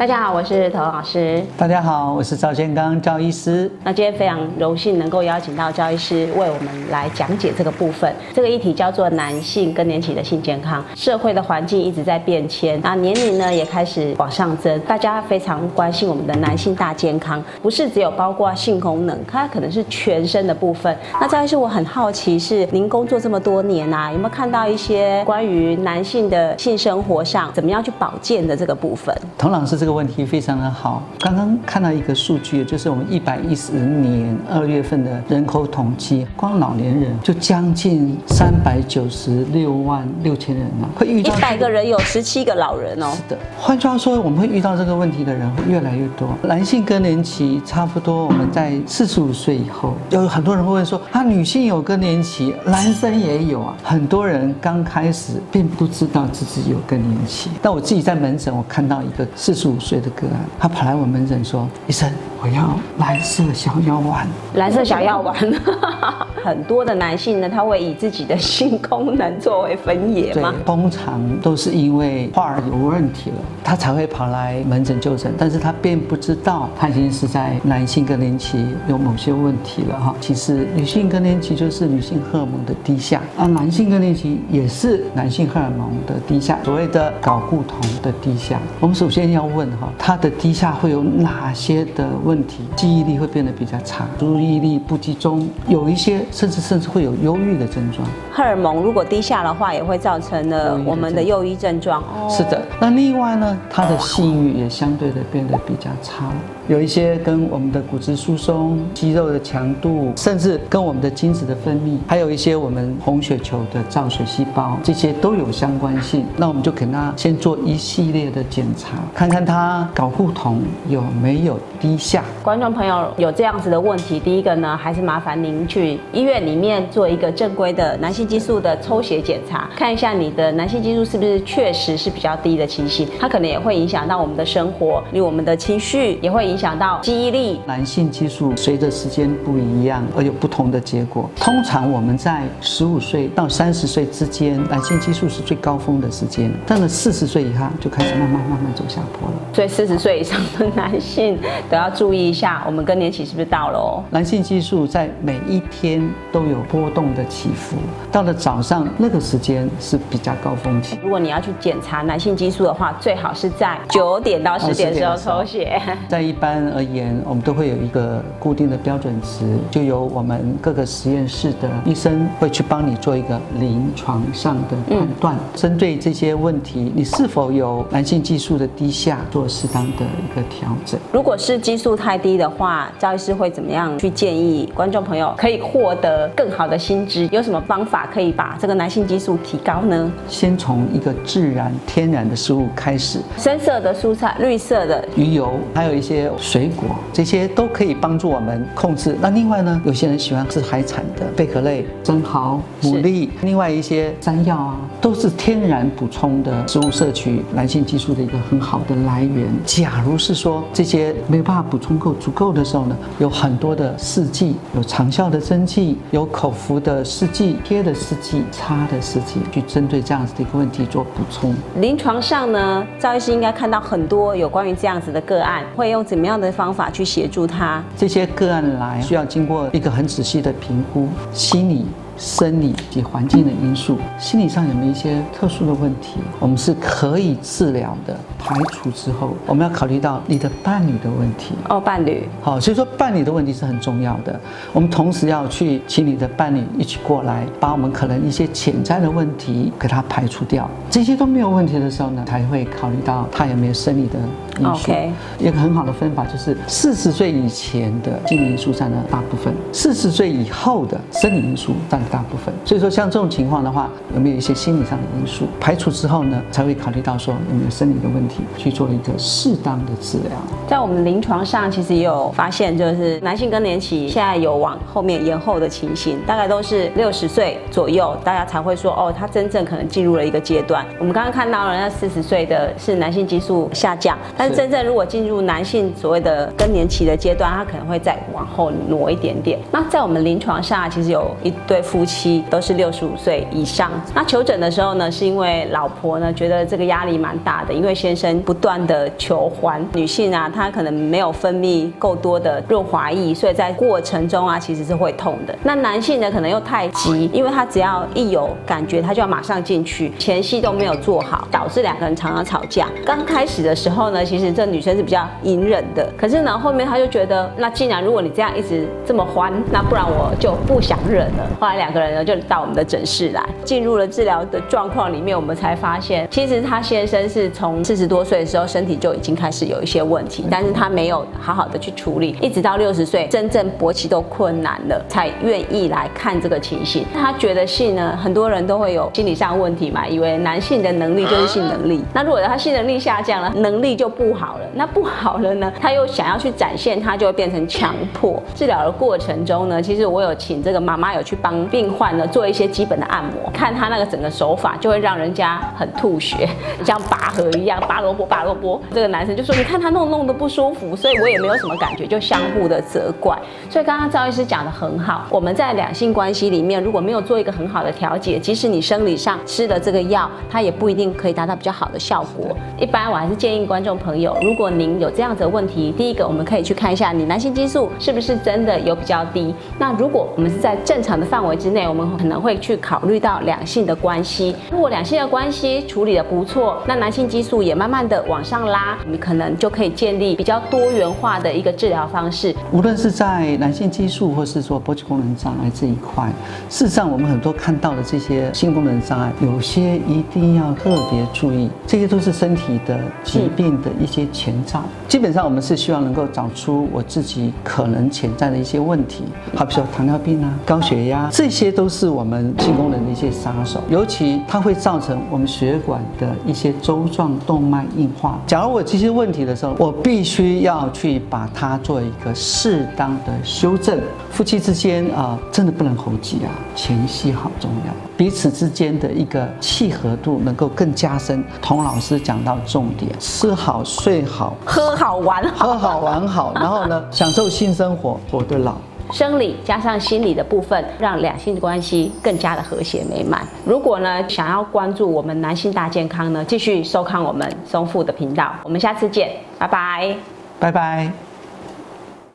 大家好，我是童老师。大家好，我是赵建刚赵医师。那今天非常荣幸能够邀请到赵医师为我们来讲解这个部分。这个议题叫做男性更年期的性健康。社会的环境一直在变迁，那年龄呢也开始往上增，大家非常关心我们的男性大健康，不是只有包括性功能，它可能是全身的部分。那赵医师，我很好奇，是您工作这么多年啊，有没有看到一些关于男性的性生活上怎么样去保健的这个部分？童老师这个问题非常的好。刚刚看到一个数据，就是我们一百一十年二月份的人口统计，光老年人就将近三百九十六万六千人了，会遇到一百个人有十七个老人哦。是的，换句话说，我们会遇到这个问题的人会越来越多。男性更年期差不多我们在四十五岁以后，有很多人会问说，啊，女性有更年期，男生也有啊。很多人刚开始并不知道自己有更年期，但我自己在门诊，我看到一个四十五岁的个案，他跑来我门诊说，医生。我要蓝色小药丸，蓝色小药丸。很多的男性呢，他会以自己的性功能作为分野吗？通常都是因为花儿有问题了，他才会跑来门诊就诊。但是他并不知道他已经是在男性更年期有某些问题了哈。其实女性更年期就是女性荷尔蒙的低下，而男性更年期也是男性荷尔蒙的低下，所谓的睾固酮的低下。我们首先要问哈，他的低下会有哪些的？问题，记忆力会变得比较差，注意力不集中，有一些甚至甚至会有忧郁的症状。荷尔蒙如果低下的话，也会造成了我们的忧郁症状。是的，那另外呢，他的性欲也相对的变得比较差。有一些跟我们的骨质疏松、肌肉的强度，甚至跟我们的精子的分泌，还有一些我们红血球的造血细胞，这些都有相关性。那我们就给他先做一系列的检查，看看他睾固酮有没有低下。观众朋友有这样子的问题，第一个呢，还是麻烦您去医院里面做一个正规的男性激素的抽血检查，看一下你的男性激素是不是确实是比较低的情形。它可能也会影响到我们的生活，因为我们的情绪也会影。想到记忆力，男性激素随着时间不一样而有不同的结果。通常我们在十五岁到三十岁之间，男性激素是最高峰的时间。到了四十岁以后，就开始慢慢慢慢走下坡了。所以四十岁以上的男性都要注意一下，我们更年期是不是到了哦？男性激素在每一天都有波动的起伏，到了早上那个时间是比较高峰期。如果你要去检查男性激素的话，最好是在九点到十点的时候抽血。在一般。一般而言，我们都会有一个固定的标准值，就由我们各个实验室的医生会去帮你做一个临床上的判断。针对这些问题，你是否有男性激素的低下，做适当的一个调整。如果是激素太低的话，赵医师会怎么样去建议观众朋友可以获得更好的薪资？有什么方法可以把这个男性激素提高呢？先从一个自然天然的食物开始，深色的蔬菜、绿色的鱼油，还有一些。水果这些都可以帮助我们控制。那另外呢，有些人喜欢吃海产的贝壳类、生蚝、牡蛎，另外一些山药啊，都是天然补充的食物摄取男性激素的一个很好的来源。假如是说这些没有办法补充够足够的时候呢，有很多的试剂，有长效的针剂，有口服的试剂、贴的试剂、擦的试剂，去针对这样子的一个问题做补充。临床上呢，赵医师应该看到很多有关于这样子的个案，会用怎什么？样的方法去协助他，这些个案来需要经过一个很仔细的评估，心理。生理及环境的因素，心理上有没有一些特殊的问题，我们是可以治疗的。排除之后，我们要考虑到你的伴侣的问题。哦，伴侣。好，所以说伴侣的问题是很重要的。我们同时要去请你的伴侣一起过来，把我们可能一些潜在的问题给他排除掉。这些都没有问题的时候呢，才会考虑到他有没有生理的因素。OK。一个很好的分法就是四十岁以前的心理因素占了大部分，四十岁以后的生理因素占。大部分，所以说像这种情况的话，有没有一些心理上的因素排除之后呢，才会考虑到说有没有生理的问题，去做一个适当的治疗。在我们临床上，其实也有发现，就是男性更年期现在有往后面延后的情形，大概都是六十岁左右，大家才会说哦，他真正可能进入了一个阶段。我们刚刚看到了那四十岁的是男性激素下降，但是真正如果进入男性所谓的更年期的阶段，他可能会再往后挪一点点。那在我们临床上，其实有一对夫妻都是六十五岁以上。那求诊的时候呢，是因为老婆呢觉得这个压力蛮大的，因为先生不断的求欢，女性啊她可能没有分泌够多的润滑液，所以在过程中啊其实是会痛的。那男性呢可能又太急，因为他只要一有感觉，他就要马上进去，前戏都没有做好，导致两个人常常吵架。刚开始的时候呢，其实这女生是比较隐忍的，可是呢后面她就觉得，那既然如果你这样一直这么欢，那不然我就不想忍了。后来两个人呢就到我们的诊室来，进入了治疗的状况里面，我们才发现，其实他先生是从四十多岁的时候身体就已经开始有一些问题，但是他没有好好的去处理，一直到六十岁真正勃起都困难了，才愿意来看这个情形。他觉得性呢，很多人都会有心理上问题嘛，以为男性的能力就是性能力，那如果他性能力下降了，能力就不好了，那不好了呢，他又想要去展现，他就会变成强迫。治疗的过程中呢，其实我有请这个妈妈有去帮病患呢做一些基本的按摩，看他那个整个手法就会让人家很吐血，像拔河一样拔萝卜拔萝卜。这个男生就说：“你看他弄弄的不舒服，所以我也没有什么感觉，就相互的责怪。”所以刚刚赵医师讲的很好，我们在两性关系里面如果没有做一个很好的调节，即使你生理上吃了这个药，它也不一定可以达到比较好的效果。一般我还是建议观众朋友，如果您有这样子的问题，第一个我们可以去看一下你男性激素是不是真的有比较低。那如果我们是在正常的范围之内，我们可能会去考虑到两性的关系。如果两性的关系处理的不错，那男性激素也慢慢的往上拉，我们可能就可以建立比较多元化的一个治疗方式。无论是在男性激素，或是说勃起功能障碍这一块，事实上我们很多看到的这些性功能障碍，有些一定要特别注意，这些都是身体的疾病的一些前兆。基本上我们是希望能够找出我自己可能潜在的一些问题，好比说糖尿病啊、高血压，这些都是我们性功能的一些杀手，尤其它会造成我们血管的一些周状动脉硬化。假如我这些问题的时候，我必须要去把它做一个适当的修正。夫妻之间啊，真的不能猴急啊，前戏好重要，彼此之间的一个契合度能够更加深。童老师讲到重点，吃好、睡好、喝好玩好，喝好玩好，然后呢，享受性生活，活得老。生理加上心理的部分，让两性关系更加的和谐美满。如果呢想要关注我们男性大健康呢，继续收看我们松富的频道。我们下次见，拜拜，拜拜。